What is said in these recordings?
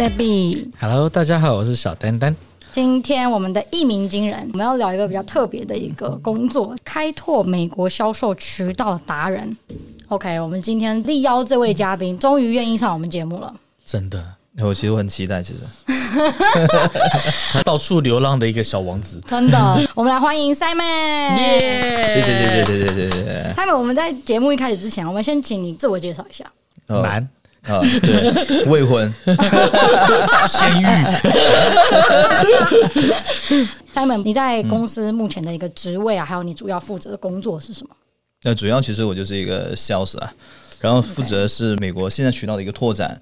Debbie。Hello，大家好，我是小丹丹。今天我们的一鸣惊人，我们要聊一个比较特别的一个工作——开拓美国销售渠道达人。OK，我们今天力邀这位嘉宾，终于愿意上我们节目了。真的，我其实我很期待，其实。他到处流浪的一个小王子。真的，我们来欢迎 Simon。耶！谢谢谢谢谢谢谢谢。Simon，我们在节目一开始之前，我们先请你自我介绍一下。难啊，对，未婚，先育。Simon，你在公司目前的一个职位啊，还有你主要负责的工作是什么？那主要其实我就是一个 sales 啊，然后负责是美国现在渠道的一个拓展。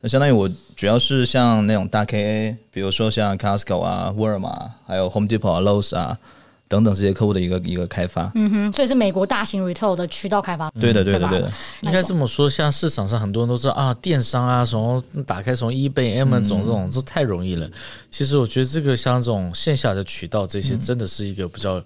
那相当于我主要是像那种大 KA，比如说像 Costco 啊、沃尔玛，还有 Home Depot 啊、Lowe's 啊等等这些客户的一个一个开发。嗯哼，所以是美国大型 retail 的渠道开发。对的，对的，对的。应该这么说，像市场上很多人都知道啊，电商啊，什么打开从 eBay、Amazon 这种，这太容易了。其实我觉得这个像这种线下的渠道，这些真的是一个比较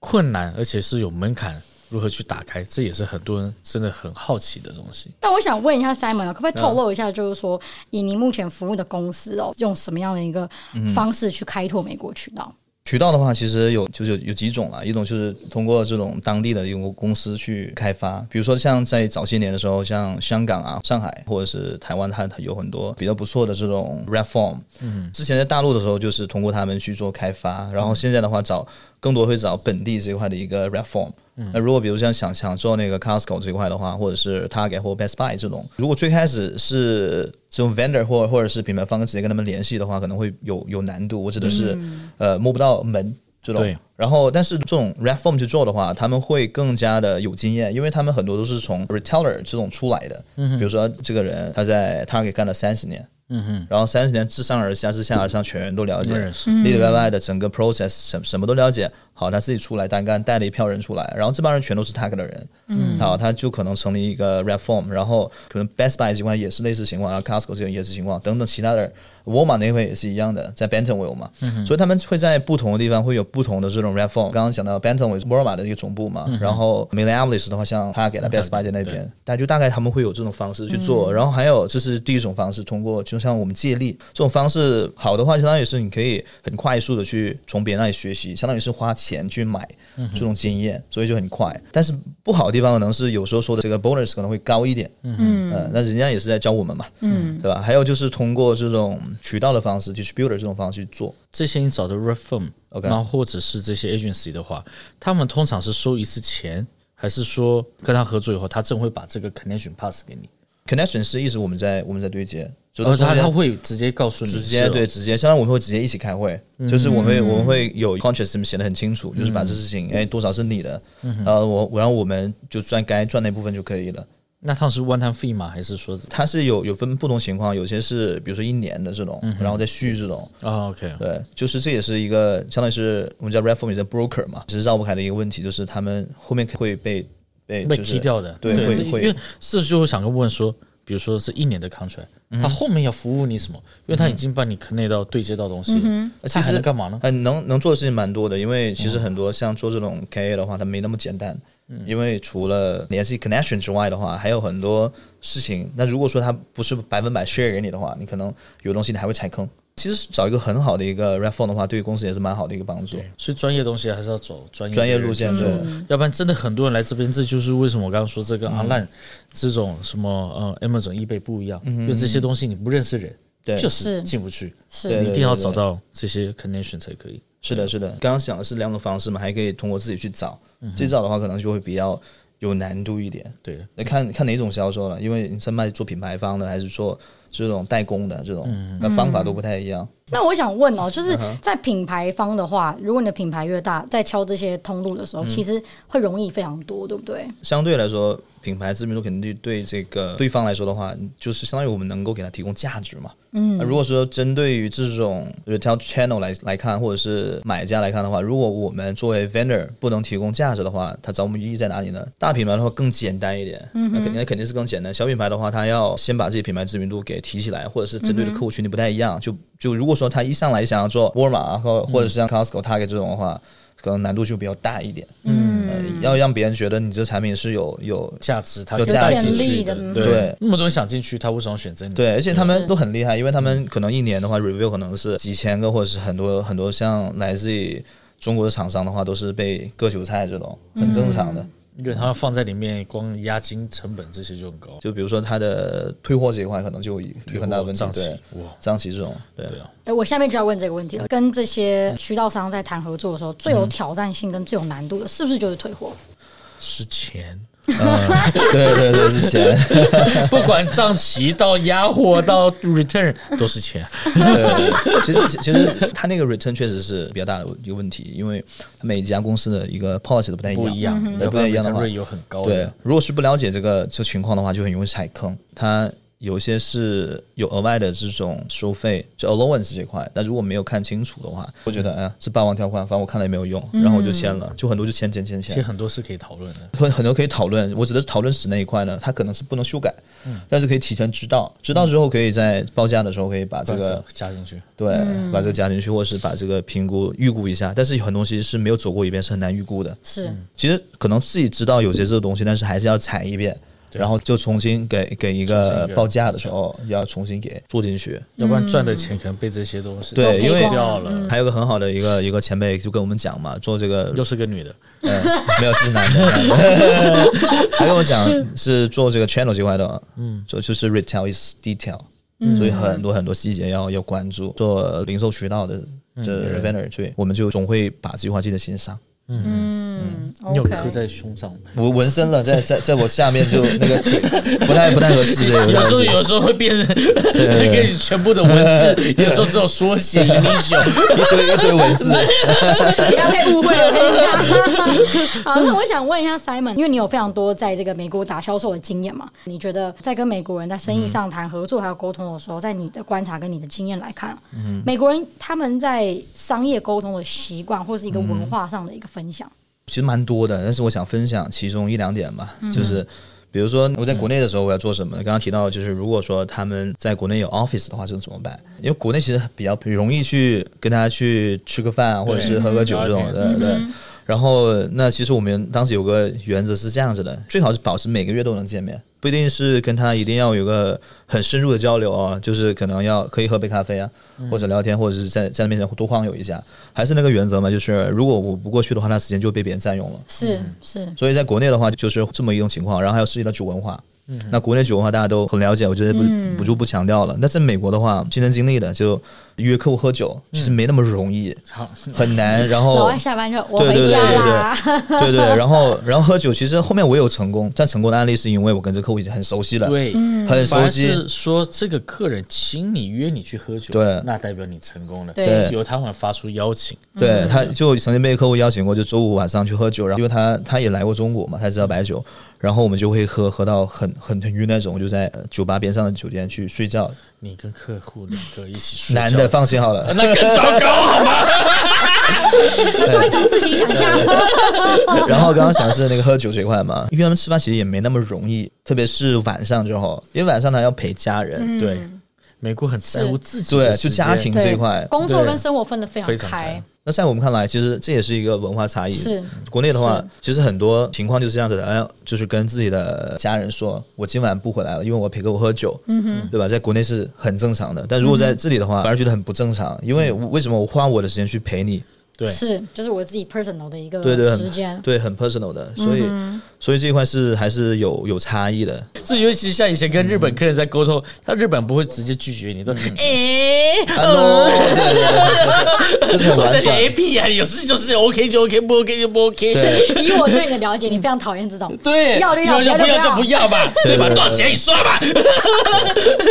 困难，而且是有门槛。如何去打开，这也是很多人真的很好奇的东西。那我想问一下 Simon，可不可以透露一下，就是说以您目前服务的公司哦，用什么样的一个方式去开拓美国渠道？渠道的话，其实有就是有有几种了，一种就是通过这种当地的一个公司去开发，比如说像在早些年的时候，像香港啊、上海或者是台湾，它有很多比较不错的这种 platform。嗯，之前在大陆的时候，就是通过他们去做开发，然后现在的话找更多会找本地这一块的一个那如果比如像想想做那个 Costco 这一块的话，或者是 Target 或 Best Buy 这种，如果最开始是这种 vendor 或或者是品牌方直接跟他们联系的话，可能会有有难度。我指的是呃摸不到门这种。然后，但是这种 platform 去做的话，他们会更加的有经验，因为他们很多都是从 retailer 这种出来的。比如说这个人他在 Target 干了三十年。嗯哼，然后三十年自上而下，自下而上，全人都了解，里里外外的整个 process 什什么都了解。好，他自己出来单干，带了一票人出来，然后这帮人全都是 Target 的人。嗯，好，他就可能成立一个 platform，然后可能 Best Buy 情况也是类似情况，然后 Costco 这种也是情况，等等其他的人。沃尔玛那块也是一样的，在 Bentonville 嘛，嗯、所以他们会在不同的地方会有不同的这种 platform。刚刚讲到 Bentonville 是沃尔玛的一个总部嘛，嗯、然后 Minneapolis 的话，像他给了 Best Buy 在那边，大家就大概他们会有这种方式去做。嗯、然后还有这是第一种方式，通过就像我们借力这种方式，好的话相当于是你可以很快速的去从别人那里学习，相当于是花钱去买这种经验，所以就很快。但是不好的地方可能是有时候说的这个 bonus 可能会高一点，嗯嗯、呃，那人家也是在教我们嘛，嗯，对吧？还有就是通过这种渠道的方式。distributor 这种方式去做这些，你找的 rep firm，OK，然后或者是这些 agency 的话，他们通常是收一次钱，还是说跟他合作以后，他正会把这个 connection pass 给你？connection 是一直我们在我们在对接，就他他会直接告诉你，直接对直接，相当于我们会直接一起开会，就是我们会我们会有 contract 写的很清楚，就是把这事情哎多少是你的，呃我我让我们就赚该赚那部分就可以了。那它是 one time fee 吗？还是说它是有有分不同情况？有些是比如说一年的这种，嗯、然后再续这种。哦，OK，对，就是这也是一个相当于是我们叫 platform 的 broker 嘛，其实绕不开的一个问题，就是他们后面会被被、就是、被踢掉的。对，会会。因为是就想跟问说，比如说是一年的 contract，他、嗯、后面要服务你什么？因为他已经帮你 connect 到对接到东西，嗯、那其实能干嘛呢？嗯，能能做的事情蛮多的，因为其实很多像做这种 KA 的话，它没那么简单。因为除了联系 connection 之外的话，还有很多事情。那如果说他不是百分百 share 给你的话，你可能有东西你还会踩坑。其实找一个很好的一个 referral 的话，对于公司也是蛮好的一个帮助。所以专业东西还是要走专业专业路线，对，要不然真的很多人来这边，这就是为什么我刚刚说这个 online 这种什么呃 Amazon、eBay 不一样，因为这些东西你不认识人，对，就是进不去，是你一定要找到这些 connection 才可以。是的，是的。刚刚讲的是两种方式嘛，还可以通过自己去找。自己找的话，可能就会比较有难度一点。对，那看看哪种销售了，因为你是卖做品牌方的，还是做这种代工的这种，那方法都不太一样。那我想问哦，就是在品牌方的话，如果你的品牌越大，在敲这些通路的时候，其实会容易非常多，对不对？相对来说，品牌知名度肯定对这个对方来说的话，就是相当于我们能够给他提供价值嘛。嗯，如果说针对于这种 retail channel 来来看，或者是买家来看的话，如果我们作为 vendor 不能提供价值的话，它找我们意义在哪里呢？大品牌的话更简单一点，嗯，那肯定肯定是更简单。小品牌的话，它要先把自己品牌知名度给提起来，或者是针对的客户群体不太一样，就就如果说他一上来想要做沃尔玛或或者是像 Costco、Target 这种的话，可能难度就比较大一点。嗯。嗯，要让别人觉得你这产品是有有价值，它有价值的，的对，对那么多人想进去，他为什么选择你？对，而且他们都很厉害，因为他们可能一年的话，review 可能是几千个，或者是很多很多，像来自于中国的厂商的话，都是被割韭菜这种，很正常的。因为他放在里面，光押金成本这些就很高。就比如说他的退货这一块，可能就有很大的问题。对，哇，账期这种，对啊。哎，我下面就要问这个问题了。跟这些渠道商在谈合作的时候，最有挑战性跟最有难度的，是不是就是退货？是钱。嗯，对对对，是钱。不管账期到压货到 return 都是钱。对对对，其实其实他那个 return 确实是比较大的一个问题，因为每一家公司的一个 policy 都不太一样，不一样，不太一样的话，有很高。对，如果是不了解这个这个情况的话，就很容易踩坑。他。有些是有额外的这种收费，就 allowance 这块，但如果没有看清楚的话，我觉得哎呀是霸王条款，反正我看了也没有用，然后我就签了，就很多就签签签签。其实很多是可以讨论的，很很多可以讨论。我指的是讨论时那一块呢，它可能是不能修改，但是可以提前知道，知道之后可以在报价的时候可以把这个加进去，对，把这个加进去，或者是把这个评估预估一下。但是有很多东西是没有走过一遍，是很难预估的。是，其实可能自己知道有些这个东西，但是还是要踩一遍。然后就重新给给一个报价的时候，要重新给做进去，要不然赚的钱可能被这些东西对，因为掉了。还有个很好的一个一个前辈就跟我们讲嘛，做这个又是个女的，嗯，没有是男的，他跟我讲是做这个 channel 这块的，嗯，就就是 retail is detail，所以很多很多细节要要关注。做零售渠道的这 vendor，对，我们就总会把这句话记在心上。嗯，你有刻在胸上？我纹身了，在在在我下面就那个腿不太不太合适。有时候有时候会变成那个全部的文字，有时候只有缩写、英雄一堆一堆文字，不要被误会了。好，那我想问一下 Simon，因为你有非常多在这个美国打销售的经验嘛？你觉得在跟美国人在生意上谈合作还有沟通的时候，在你的观察跟你的经验来看，美国人他们在商业沟通的习惯或是一个文化上的一个。分享其实蛮多的，但是我想分享其中一两点吧。嗯、就是比如说我在国内的时候我要做什么？刚刚提到就是如果说他们在国内有 office 的话，这怎么办？因为国内其实比较容易去跟大家去吃个饭或者是喝个酒这种的，对。然后，那其实我们当时有个原则是这样子的，最好是保持每个月都能见面，不一定是跟他一定要有个很深入的交流啊，就是可能要可以喝杯咖啡啊，或者聊天，或者是在在他面前多晃悠一下，还是那个原则嘛，就是如果我不过去的话，那时间就被别人占用了。是是。所以在国内的话，就是这么一种情况，然后还有涉及到酒文化。嗯、那国内酒的话大家都很了解，我觉得不、嗯、不就不强调了。但在美国的话，亲身经历的就约客户喝酒，其实没那么容易，嗯、很难。然后老外下班就我回家啦，对对 对，然后然后喝酒，其实后面我有成功，但成功的案例是因为我跟这客户已经很熟悉了，对，很熟悉。是说这个客人请你约你去喝酒，对，那代表你成功了，对，由他们发出邀请，对，他就曾经被客户邀请过，就周五晚上去喝酒，然后因为他他也来过中国嘛，他知道白酒。然后我们就会喝喝到很很很晕那种，就在酒吧边上的酒店去睡觉。你跟客户两个一起睡？男的放心好了，那更糟糕好吗？观众自己想象。然后刚刚讲的是那个喝酒这块嘛，因为他们吃饭其实也没那么容易，特别是晚上之后，因为晚上他要陪家人。嗯、对，美国很在乎自己，对，就家庭这一块，工作跟生活分得非常开。那在我们看来，其实这也是一个文化差异。是国内的话，其实很多情况就是这样子的，哎，就是跟自己的家人说，我今晚不回来了，因为我陪客户喝酒，嗯哼，对吧？在国内是很正常的，但如果在这里的话，反而觉得很不正常，因为为什么我花我的时间去陪你？对，是，就是我自己 personal 的一个时间，对，很 personal 的，所以，所以这一块是还是有有差异的。这尤其像以前跟日本客人在沟通，他日本不会直接拒绝你，都哎，就是很完善。A P 啊，有事就是 OK 就 OK，不 OK 就不 OK。以我对你的了解，你非常讨厌这种，对，要就要，不要就不要吧，对吧？多少钱你说吧。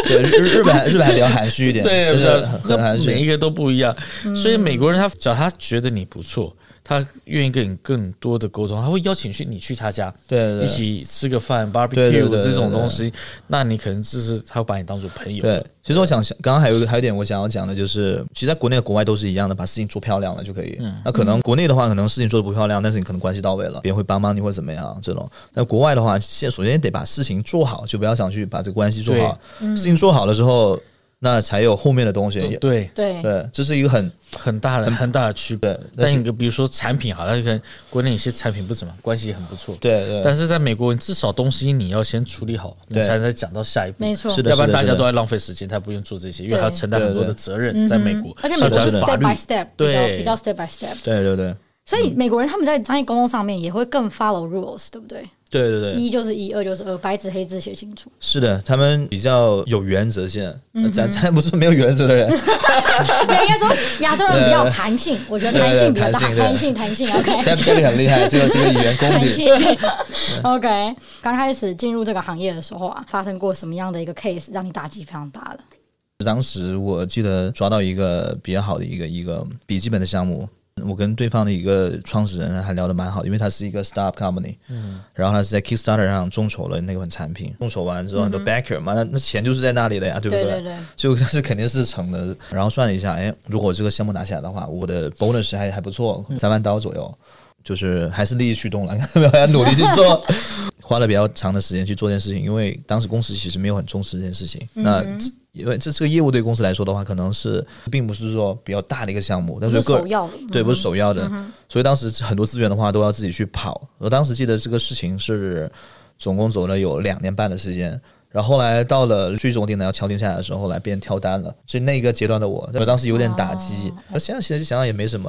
对，日日本日本还比较含蓄一点，对，是很含蓄，每一个都不一样。所以美国人他只要他觉觉得你不错，他愿意跟你更多的沟通，他会邀请去你去他家，对，一起吃个饭，barbecue 这种东西，那你可能就是他会把你当做朋友。对，其实我想想，刚刚还有一个还有一点我想要讲的，就是其实在国内、国外都是一样的，把事情做漂亮了就可以。嗯，那可能国内的话，可能事情做的不漂亮，但是你可能关系到位了，别人会帮帮你或者怎么样这种。那国外的话，先首先得把事情做好，就不要想去把这个关系做好。事情做好了之后。那才有后面的东西。对对对，这是一个很很大的很大的区别。但是但一个比如说产品好，它跟国内有些产品不怎么关系很不错。对对。但是在美国，至少东西你要先处理好，你才能讲到下一步。没错，是的，要不然大家都在浪费时间，他不用做这些，因为他要承担很多的责任。在美国，而且美国是 step by step，对，比较 step by step。对对对。所以美国人他们在商业沟通上面也会更 follow rules，对不对？对对对，一就是一，二就是二，白纸黑字写清楚。是的，他们比较有原则性，咱咱不是没有原则的人。应该说亚洲人比较弹性，我觉得弹性比较大，弹性弹性。OK，但这个很厉害，这个这个语言功底。OK，刚开始进入这个行业的时候啊，发生过什么样的一个 case 让你打击非常大的？当时我记得抓到一个比较好的一个一个笔记本的项目。我跟对方的一个创始人还聊得蛮好的，因为他是一个 startup company，嗯，然后他是在 Kickstarter 上众筹了那款产品，众筹完之后很多 backer 嘛，那那钱就是在那里的呀，对不对？对对对，就 是肯定是成的。然后算了一下，哎，如果这个项目拿下来的话，我的 bonus 还还不错，三万刀左右，就是还是利益驱动了，没有要努力去做，花了比较长的时间去做这件事情，因为当时公司其实没有很重视这件事情，那。因为这这个业务对公司来说的话，可能是并不是说比较大的一个项目，但是个首要的，对，不是首要的，嗯、所以当时很多资源的话都要自己去跑。我当时记得这个事情是总共走了有两年半的时间。然后后来到了最终订单要敲定下来的时候，后来变跳单了。所以那个阶段的我，我当时有点打击。那、哦、现在其实想想也没什么，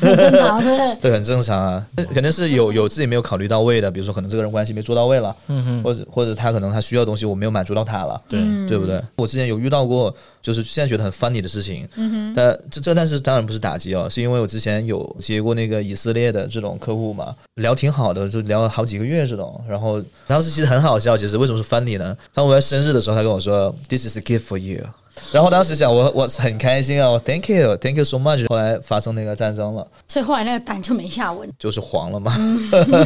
很正常，对，对，很正常啊。肯定是有有自己没有考虑到位的，比如说可能这个人关系没做到位了，或者或者他可能他需要的东西我没有满足到他了，对，对不对？我之前有遇到过，就是现在觉得很 funny 的事情，嗯哼，但这这但是当然不是打击哦，是因为我之前有接过那个以色列的这种客户嘛，聊挺好的，就聊了好几个月这种，然后当时其实很好笑，其实为什么是 funny 呢？当我在生日的时候，他跟我说：“This is a gift for you。”然后当时想，我我很开心啊，Thank you，Thank you so much。后来发生那个战争了，所以后来那个单就没下文，就是黄了嘛。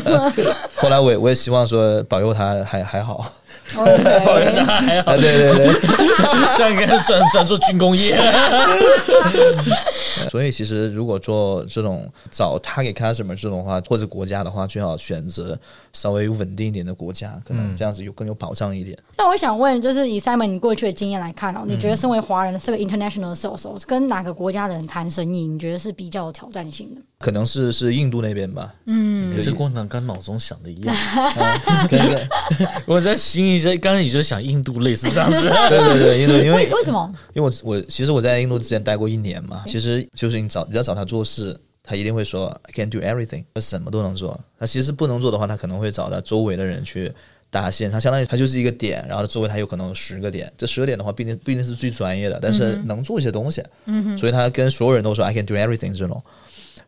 后来我也我也希望说保佑他还还好。保佑他还好，对对对，像 应该转转做军工业。所以其实如果做这种找 target customer 这种话，或者国家的话，最好选择稍微稳定一点的国家，可能这样子有更有保障一点。那我想问，就是以 Simon 你过去的经验来看哦，你觉得身为华人是个 international sales，跟哪个国家的人谈生意，你觉得是比较有挑战性的？可能是是印度那边吧。嗯，你这工厂跟脑中想的一样。我在心里在刚才你就想印度类似这样子。对对对，印度因为为什么？因为我我其实我在印度之前待过一年嘛，其实就是你找你要找他做事，他一定会说 I can do everything，他什么都能做。他其实不能做的话，他可能会找他周围的人去搭线。他相当于他就是一个点，然后周围他有可能有十个点。这十个点的话，不一定不一定是最专业的，但是能做一些东西。嗯哼。所以他跟所有人都说 I can do everything 这种。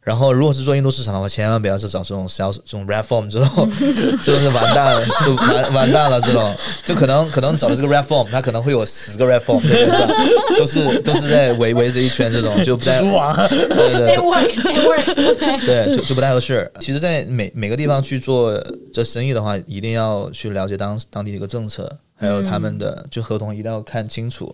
然后，如果是做印度市场的话，千万不要去找这种 sales 这种 reform 这种，这种是完蛋了，就完完蛋了。这种就可能可能找的这个 reform，他可能会有十个 reform，对对对，都是都是在围围着一圈这种，就不太对对对，对就就不太合适。其实，在每每个地方去做这生意的话，一定要去了解当当地的一个政策，还有他们的就合同一定要看清楚。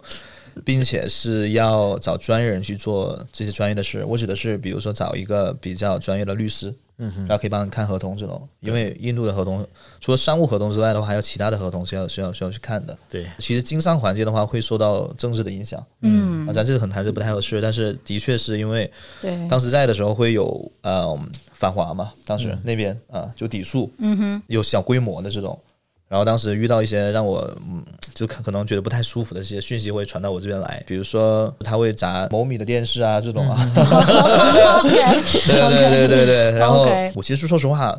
并且是要找专业人去做这些专业的事。我指的是，比如说找一个比较专业的律师，嗯，然后可以帮你看合同这种。因为印度的合同除了商务合同之外的话，还有其他的合同需要需要需要去看的。对，其实经商环境的话会受到政治的影响。嗯，啊，咱这个可能还是不太合适，但是的确是因为，对，当时在的时候会有呃反华嘛，当时那边啊就抵触，嗯哼，有小规模的这种。然后当时遇到一些让我嗯，就可可能觉得不太舒服的这些讯息会传到我这边来，比如说他会砸某米的电视啊这种啊，对对对对对。然后我其实说实话，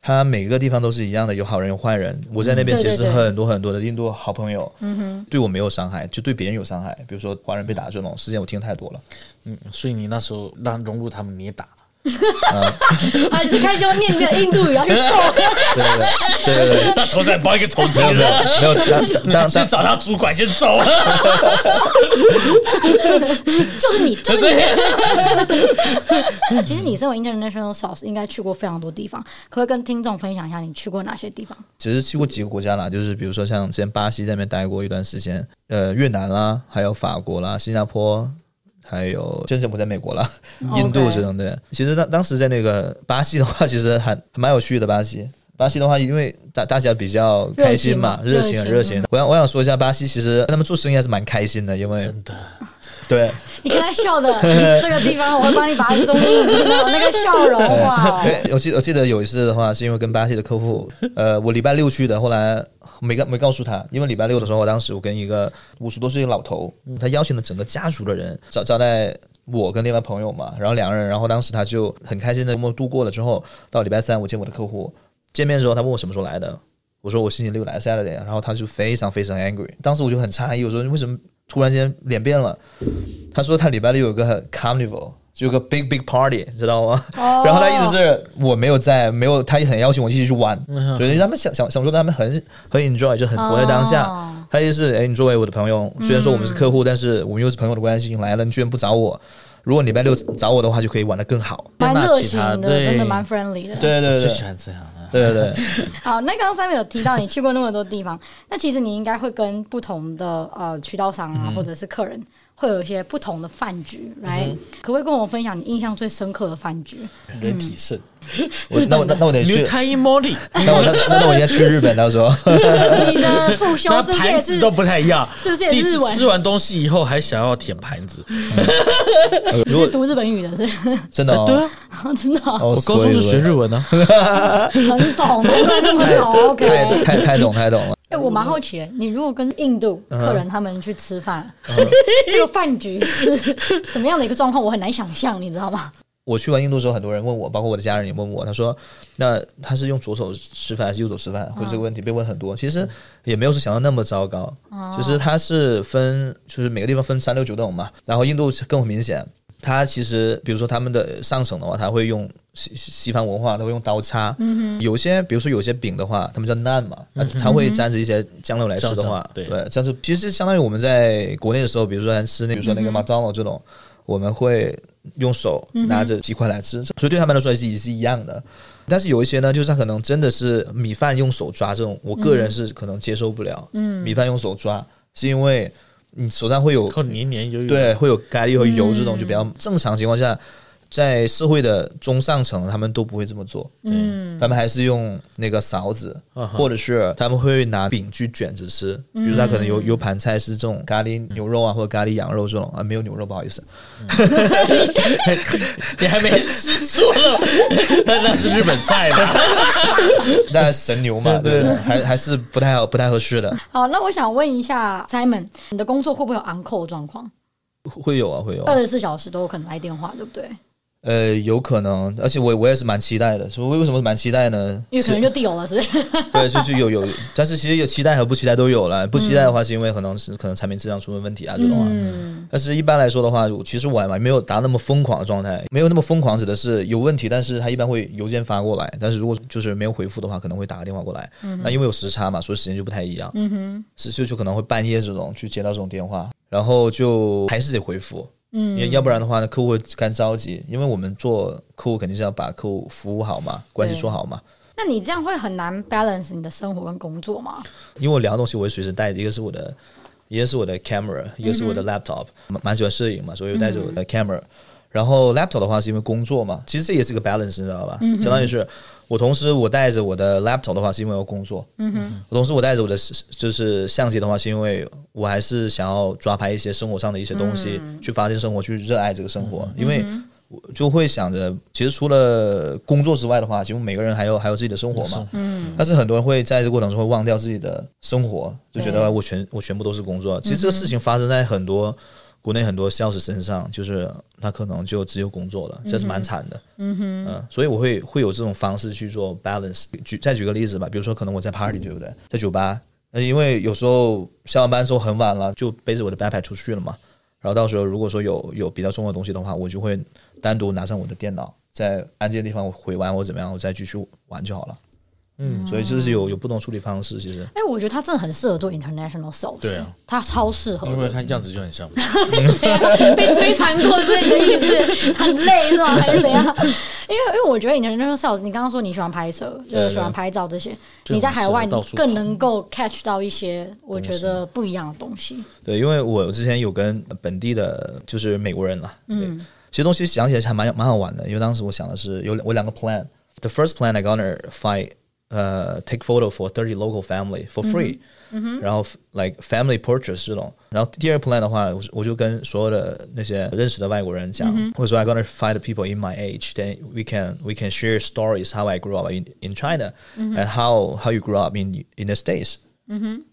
他每个地方都是一样的，有好人有坏人。我在那边结识很多很多的印度好朋友，嗯哼，对我没有伤害，就对别人有伤害。比如说华人被打这种事件，我听太多了。嗯，所以你那时候让融入他们，你也打。啊！你开始念这个印度语，要去揍。对对对对对，他头上包一个头巾，没有，当先找他主管先走。就是你，就是你。其实你身为 international sales，应该去过非常多地方，可不可以跟听众分享一下你去过哪些地方？其实去过几个国家啦，就是比如说像之前巴西在那边待过一段时间，呃，越南啦，还有法国啦，新加坡。还有，真正不在美国了，印度这种的。其实当当时在那个巴西的话，其实还蛮有趣的。巴西巴西的话，因为大大家比较开心嘛，热情很热情。我想我想说一下，巴西其实跟他们做生意还是蛮开心的，因为真的。对，你看他笑的 这个地方，我会帮你把它综艺听到那个笑容哇！我记我记得有一次的话，是因为跟巴西的客户，呃，我礼拜六去的，后来没告没告诉他，因为礼拜六的时候，我当时我跟一个五十多岁的老头，他邀请了整个家族的人招招待我跟另外朋友嘛，然后两个人，然后当时他就很开心的这么度过了之后，到礼拜三我见我的客户，见面的时候他问我什么时候来的，我说我星期六来 Saturday，然后他就非常非常 angry，当时我就很诧异，我说你为什么？突然间脸变了，他说他礼拜六有个 carnival，就有个 big big party，知道吗？Oh. 然后他意思是我没有在，没有，他也很邀请我一起去玩，所以他们想想想说他们很很 enjoy，就很活在当下。Oh. 他意思是，哎，你作为我的朋友，虽然说我们是客户，mm. 但是我们又是朋友的关系，你来了，你居然不找我。如果礼拜六找我的话，就可以玩的更好，蛮热情的，真的蛮 friendly 的。对对对，最喜欢这样的。对对对。好，那刚刚 Simon 有提到你去过那么多地方，那其实你应该会跟不同的呃渠道商啊，或者是客人，会有一些不同的饭局，来，可不可以跟我分享你印象最深刻的饭局？人体盛。我那我那那我得去。那我那那我应该去日本，到时候。你的父兄是不是盘子都不太一样？是不是也是日文？吃完东西以后还想要舔盘子。你是读日本语的，是？真的？对啊，真的。我高中是学日文的，很懂，难怪那么懂。OK，太太太懂，太懂了。哎，我蛮好奇的，你如果跟印度客人他们去吃饭，这个饭局是什么样的一个状况？我很难想象，你知道吗？我去完印度的时候，很多人问我，包括我的家人也问我，他说：“那他是用左手吃饭还是右手吃饭？”或者这个问题被问很多。其实也没有说想到那么糟糕，就是它是分，就是每个地方分三六九等嘛。然后印度更明显，它其实比如说他们的上层的话，他会用西西方文化，他会用刀叉。有些比如说有些饼的话，他们叫 naan 嘛，他会沾着一些酱料来吃的话，对，但是其实相当于我们在国内的时候，比如说咱吃那，比如说那个麦当劳这种，我们会。用手拿着几块来吃，所以对他们来说也是也是一样的。但是有一些呢，就是他可能真的是米饭用手抓这种，我个人是可能接受不了。嗯，米饭用手抓是因为你手上会有黏黏油油，对，会有咖喱和油这种，就比较正常情况下。在社会的中上层，他们都不会这么做，嗯，他们还是用那个勺子，或者是他们会拿饼去卷着吃。比如他可能有有盘菜是这种咖喱牛肉啊，或者咖喱羊肉这种啊，没有牛肉，不好意思，你还没吃错了，那那是日本菜吧？那神牛嘛，对，还还是不太好，不太合适的。好，那我想问一下 Simon，你的工作会不会有 on call 状况？会有啊，会有，二十四小时都有可能来电话，对不对？呃，有可能，而且我我也是蛮期待的。所以为什么蛮期待呢？因为可能就地有了，是不是？对，就是有有，但是其实有期待和不期待都有了。不期待的话，是因为可能是可能产品质量出了问题啊这种啊。嗯。但是一般来说的话，其实我还没有达那么疯狂的状态，没有那么疯狂，指的是有问题，但是他一般会邮件发过来。但是如果就是没有回复的话，可能会打个电话过来。嗯。那因为有时差嘛，所以时间就不太一样。嗯哼。是就就可能会半夜这种去接到这种电话，然后就还是得回复。嗯，因为要不然的话呢，客户会干着急，因为我们做客户肯定是要把客户服务好嘛，关系做好嘛。那你这样会很难 balance 你的生活跟工作吗？因为我两个东西我会随时带着，一个是我的，一个是我的 camera，一个是我的 laptop，蛮、嗯、喜欢摄影嘛，所以带着我的 camera。嗯然后 laptop 的话是因为工作嘛，其实这也是一个 balance，你知道吧？嗯、相当于是我同时我带着我的 laptop 的话是因为要工作，嗯哼，我同时我带着我的就是相机的话是因为我还是想要抓拍一些生活上的一些东西，嗯、去发现生活，去热爱这个生活，嗯、因为我就会想着，其实除了工作之外的话，其实每个人还有还有自己的生活嘛，嗯，但是很多人会在这过程中会忘掉自己的生活，就觉得我全我全部都是工作，其实这个事情发生在很多。国内很多 sales 身上，就是他可能就只有工作了，这是蛮惨的。嗯哼，嗯，所以我会会有这种方式去做 balance。举再举个例子吧，比如说可能我在 party，对不对？在酒吧，那因为有时候下完班之后很晚了，就背着我的 backpack 出去了嘛。然后到时候如果说有有比较重要的东西的话，我就会单独拿上我的电脑，在安静的地方我回完我怎么样，我再继续玩就好了。嗯，所以就是有有不同处理方式，其实。哎、欸，我觉得他真的很适合做 international sales。对啊，他超适合。因为看样子就很像。被摧残过，所以你的意思？很累是吗？还是怎样？因为因为我觉得 international sales，你刚刚说你喜欢拍摄，就是喜欢拍照这些，对你在海外你更能够 catch 到一些我觉得不一样的东西。对，因为我之前有跟本地的，就是美国人嘛，嗯，其实东西想起来还蛮蛮好玩的，因为当时我想的是有我两个 plan。The first plan I gonna fight。呃、uh, take photo for thirty local family for free，、嗯、然后 like family purchase 这种。然后第二 plan 的话，我我就跟所有的那些认识的外国人讲，嗯、或者说 I gonna find people in my age，then we can we can share stories how I grew up in in China、嗯、and how how you grew up in in the States，、嗯、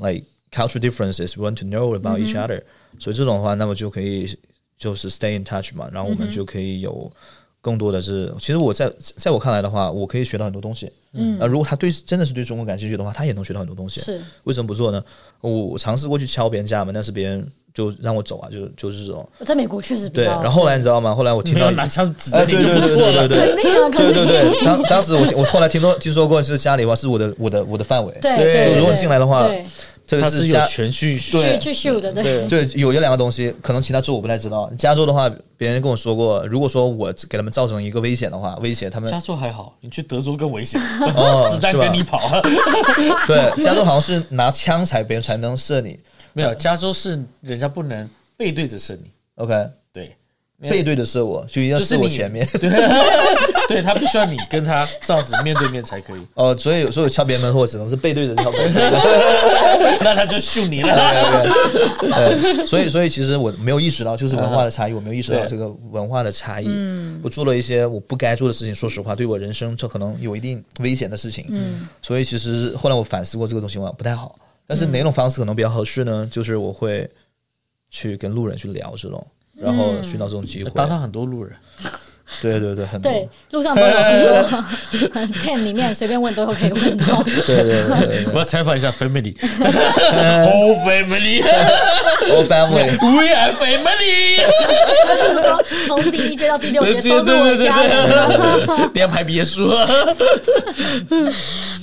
like cultural differences we want to know about each other、嗯。所以这种的话，那么就可以就是 stay in touch 嘛，然后我们就可以有。 更多的是，其实我在在我看来的话，我可以学到很多东西。嗯，啊，如果他对真的是对中国感兴趣的话，他也能学到很多东西。是，为什么不做呢？我尝试过去敲别人家门，但是别人就让我走啊，就就是这种。我在美国确实。对，然后后来你知道吗？后来我听到拿枪指着你就不错了。对对对对对对。当当时我我后来听说听说过，是家里的话是我的我的我的范围。对对。就如果进来的话。这个是有权去去去秀的，对对，有这两个东西，可能其他州我不太知道。加州的话，别人跟我说过，如果说我给他们造成一个危险的话，威胁他们。加州还好，你去德州更危险，哦，子弹跟你跑。对，加州好像是拿枪才别人才能射你，没有，加州是人家不能背对着射你。OK，对。背对着射我，就一定要射我前面。对，对他必须要你跟他这样子面对面才可以。哦，所以有时候敲别人门或只能是背对着敲门。那他就秀你了。对，所以所以其实我没有意识到，就是文化的差异，我没有意识到这个文化的差异。嗯。我做了一些我不该做的事情，说实话，对我人生这可能有一定危险的事情。嗯。所以其实后来我反思过这个东西，我不太好。但是哪种方式可能比较合适呢？就是我会去跟路人去聊这种。然后寻找这种机会，当上很多路人，对对对，很多，对，路上都有很多，tent 里面随便问都有可以问到。对对对，我要采访一下 family，whole family，whole family，we are family。就是说，从第一届到第六届都是我家人，连排别墅。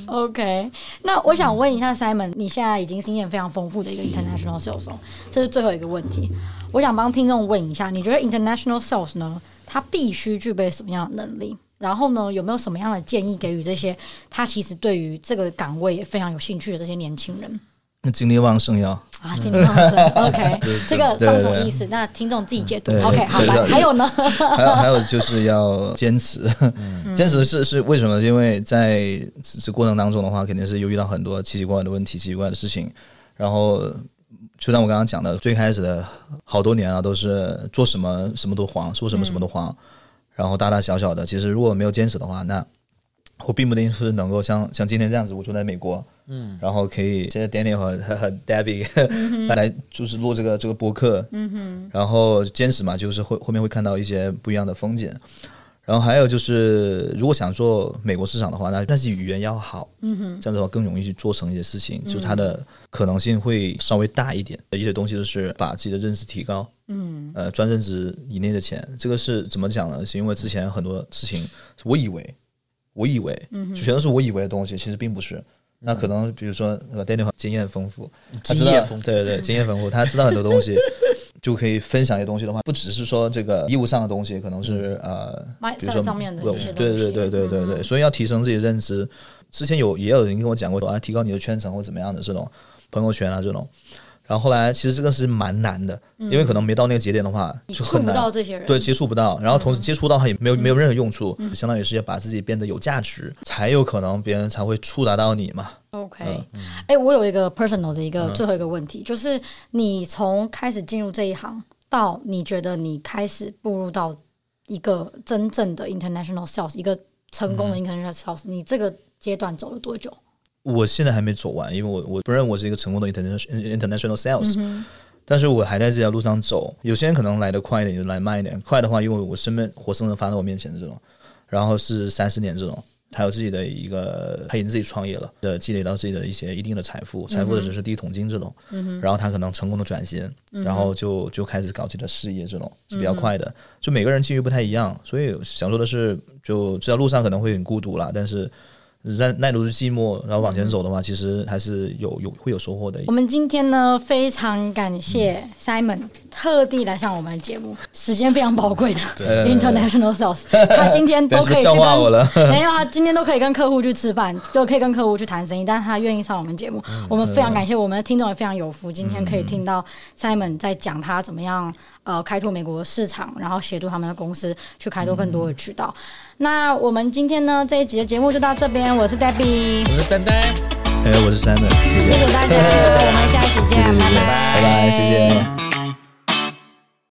OK，那我想问一下 Simon，你现在已经经验非常丰富的一个 international sales，这是最后一个问题。我想帮听众问一下，你觉得 international sales 呢，它必须具备什么样的能力？然后呢，有没有什么样的建议给予这些他其实对于这个岗位也非常有兴趣的这些年轻人？那精力旺盛要啊，精力旺盛。OK，这个双重意思，那听众自己解读。OK，好，来，还有呢？还有还有就是要坚持，坚持是是为什么？因为在这过程当中的话，肯定是又遇到很多奇奇怪怪的问题、奇奇怪怪的事情，然后。就像我刚刚讲的，最开始的好多年啊，都是做什么什么都黄，说什么什么都黄，嗯、然后大大小小的，其实如果没有坚持的话，那我并不一定是能够像像今天这样子，我住在美国，嗯，然后可以现在 Daniel 和和 Debbie 来来就是录这个这个播客，嗯哼，然后坚持嘛，就是会后面会看到一些不一样的风景。然后还有就是，如果想做美国市场的话，那但是语言要好，嗯哼，这样子的话更容易去做成一些事情，嗯、就是它的可能性会稍微大一点。一些东西就是把自己的认知提高，嗯，呃，赚认知以内的钱，这个是怎么讲呢？是因为之前很多事情，我以为，我以为，嗯，就全都是我以为的东西，其实并不是。那可能比如说，Daniel 经验丰富，他知道，对对对，经验丰富，他知道很多东西。就可以分享一些东西的话，不只是说这个业务上的东西，可能是呃，比如说上面的一些东西，对对对对对对，所以要提升自己的认知。之前有也有人跟我讲过，啊，提高你的圈层或怎么样的这种朋友圈啊这种。然后后来其实这个是蛮难的，因为可能没到那个节点的话，就很难。对，接触不到，然后同时接触到他也没有没有任何用处，相当于是要把自己变得有价值，才有可能别人才会触达到你嘛。OK，哎，我有一个 personal 的一个最后一个问题，就是你从开始进入这一行到你觉得你开始步入到一个真正的 international sales，一个成功的 international sales，你这个阶段走了多久？我现在还没走完，因为我我不认为我是一个成功的 international international sales，嗯，但是我还在这条路上走。有些人可能来的快一点，就来慢一点。快的话，因为我身边活生生发在我面前的这种，然后是三四年这种，他有自己的一个，他已经自己创业了，的积累到自己的一些一定的财富，财富的只是第一桶金这种，嗯，然后他可能成功的转型，然后就就开始搞自己的事业，这种是比较快的。就每个人境遇不太一样，所以想说的是，就这条路上可能会很孤独啦，但是。耐耐得住寂寞，然后往前走的话，其实还是有有会有收获的。我们今天呢，非常感谢 Simon 特地来上我们的节目，时间非常宝贵的 International Sales，他今天都可以去跟，没有啊，今天都可以跟客户去吃饭，就可以跟客户去谈生意，但是他愿意上我们节目，我们非常感谢，我们的听众也非常有福，今天可以听到 Simon 在讲他怎么样呃开拓美国市场，然后协助他们的公司去开拓更多的渠道。那我们今天呢这一集的节目就到这边，我是 Debbie，我是丹丹，哎，我是 Simon，谢谢，谢谢大家，我们下期见，拜拜，拜拜，谢谢。